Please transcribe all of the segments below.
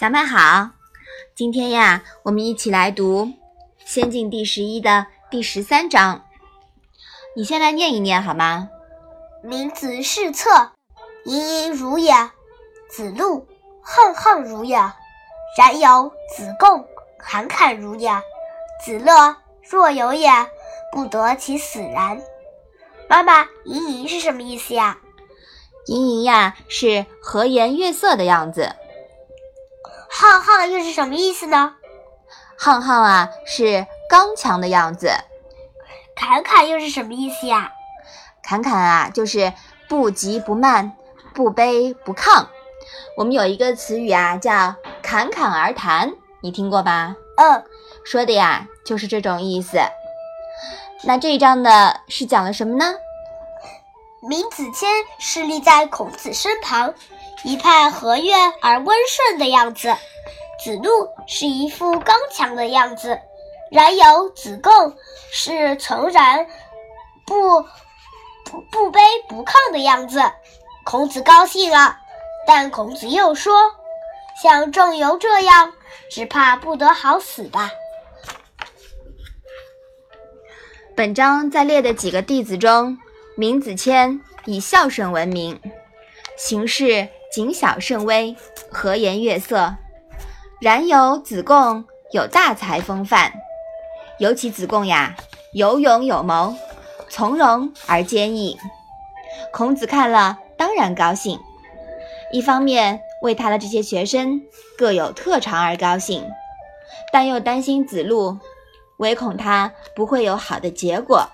小麦好，今天呀，我们一起来读《仙境》第十一的第十三章。你先来念一念好吗？名子是策，盈盈如也；子路沆沆如也；然有子贡侃侃如也；子乐若有也，不得其死然。妈妈，盈盈是什么意思呀？盈盈呀，是和颜悦色的样子。沆沆又是什么意思呢？浩浩啊，是刚强的样子。侃侃又是什么意思呀？侃侃啊，就是不急不慢，不卑不亢。我们有一个词语啊，叫侃侃而谈，你听过吧？嗯，说的呀，就是这种意思。那这一章的是讲了什么呢？闵子骞是立在孔子身旁。一派和悦而温顺的样子，子路是一副刚强的样子，然有子贡是诚然不不不卑不亢的样子。孔子高兴了，但孔子又说：“像仲由这样，只怕不得好死吧。”本章在列的几个弟子中，闵子骞以孝顺闻名，行事。谨小慎微，和颜悦色。然有子贡有大才风范，尤其子贡呀，有勇有谋，从容而坚毅。孔子看了当然高兴，一方面为他的这些学生各有特长而高兴，但又担心子路，唯恐他不会有好的结果。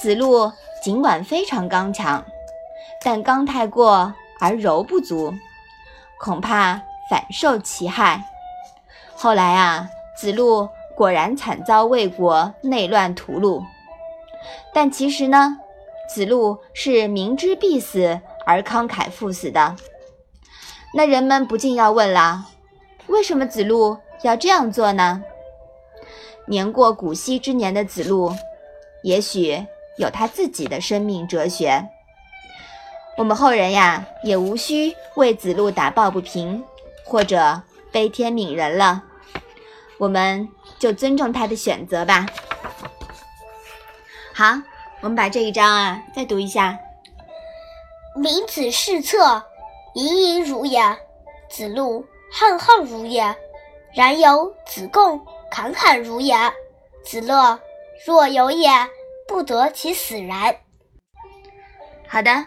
子路尽管非常刚强，但刚太过。而柔不足，恐怕反受其害。后来啊，子路果然惨遭魏国内乱屠戮。但其实呢，子路是明知必死而慷慨赴死的。那人们不禁要问了：为什么子路要这样做呢？年过古稀之年的子路，也许有他自己的生命哲学。我们后人呀，也无需为子路打抱不平，或者悲天悯人了，我们就尊重他的选择吧。好，我们把这一章啊再读一下：闵子是策，盈盈如也；子路浩浩如也；然有子贡侃侃如也；子乐若有也，不得其死然。好的。